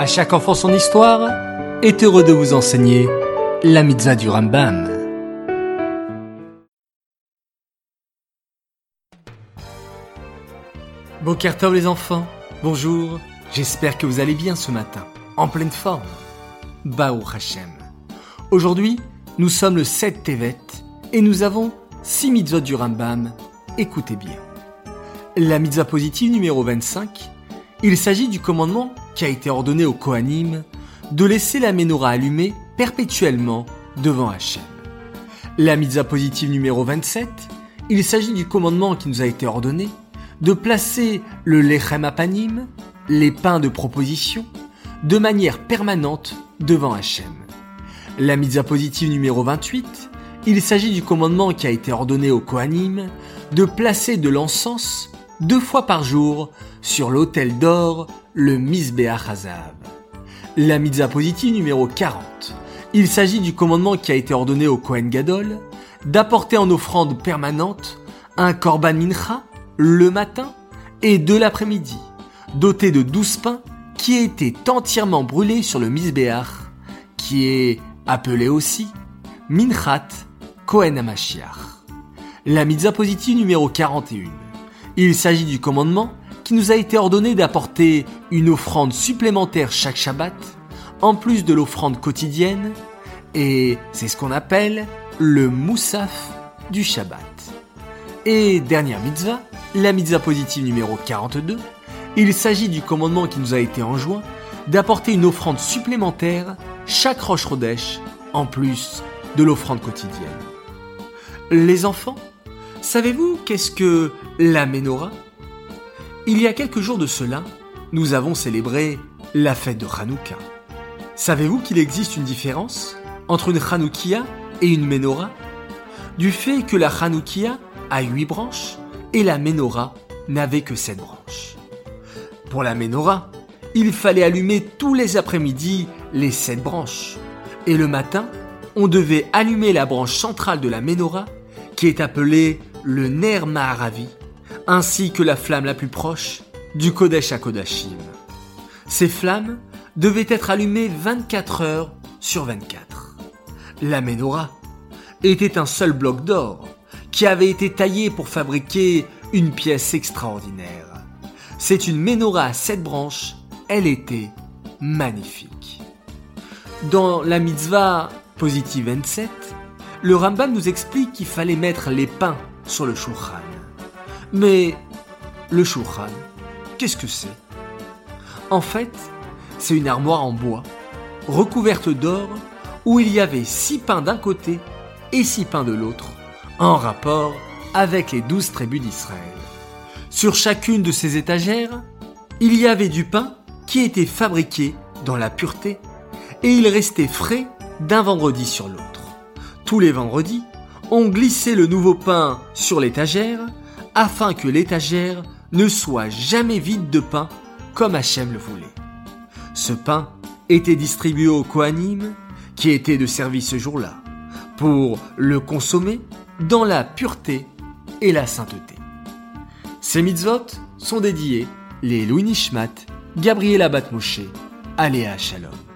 À chaque enfant son histoire est heureux de vous enseigner la mitzvah du Rambam. Bokertov les enfants, bonjour, j'espère que vous allez bien ce matin, en pleine forme. Baou Hashem. Aujourd'hui, nous sommes le 7 Tevet et nous avons 6 mitzvot du Rambam. Écoutez bien. La mitzvah positive numéro 25, il s'agit du commandement qui a été ordonné au Kohanim de laisser la menorah allumée perpétuellement devant Hachem. La mitzvah positive numéro 27, il s'agit du commandement qui nous a été ordonné de placer le lechem apanim, les pains de proposition, de manière permanente devant Hachem. La mitzvah positive numéro 28, il s'agit du commandement qui a été ordonné au Kohanim de placer de l'encens deux fois par jour sur l'autel d'or, le Mizbeach. La mitzvah positive numéro 40. Il s'agit du commandement qui a été ordonné au Kohen Gadol d'apporter en offrande permanente un korban mincha le matin et de l'après-midi, doté de douze pains qui étaient entièrement brûlés sur le Mizbeach, qui est appelé aussi Minchat Kohen Amashiach. La mitzvah positive numéro 41. Il s'agit du commandement qui nous a été ordonné d'apporter une offrande supplémentaire chaque Shabbat, en plus de l'offrande quotidienne, et c'est ce qu'on appelle le moussaf du Shabbat. Et dernière mitzvah, la mitzvah positive numéro 42, il s'agit du commandement qui nous a été enjoint d'apporter une offrande supplémentaire chaque Roche Rodèche, en plus de l'offrande quotidienne. Les enfants, savez-vous qu'est-ce que la menorah? Il y a quelques jours de cela, nous avons célébré la fête de Hanouka. Savez-vous qu'il existe une différence entre une Hanoukia et une Menorah? Du fait que la Hanoukia a huit branches et la Menorah n'avait que sept branches. Pour la Menorah, il fallait allumer tous les après-midi les sept branches. Et le matin, on devait allumer la branche centrale de la Menorah, qui est appelée le Ner Maharavi, ainsi que la flamme la plus proche du Kodesh à Kodashim. Ces flammes devaient être allumées 24 heures sur 24. La menorah était un seul bloc d'or qui avait été taillé pour fabriquer une pièce extraordinaire. C'est une menorah à sept branches, elle était magnifique. Dans la mitzvah positive 27, le Rambam nous explique qu'il fallait mettre les pains sur le shulchan. Mais le Shulchan, qu'est-ce que c'est? En fait, c'est une armoire en bois, recouverte d'or, où il y avait six pains d'un côté et six pains de l'autre, en rapport avec les douze tribus d'Israël. Sur chacune de ces étagères, il y avait du pain qui était fabriqué dans la pureté, et il restait frais d'un vendredi sur l'autre. Tous les vendredis, on glissait le nouveau pain sur l'étagère afin que l'étagère ne soit jamais vide de pain comme Hachem le voulait. Ce pain était distribué aux Kohanim, qui étaient de service ce jour-là, pour le consommer dans la pureté et la sainteté. Ces mitzvot sont dédiés les Louis Nishmat, Gabriela Batmoshe, Aléa Shalom.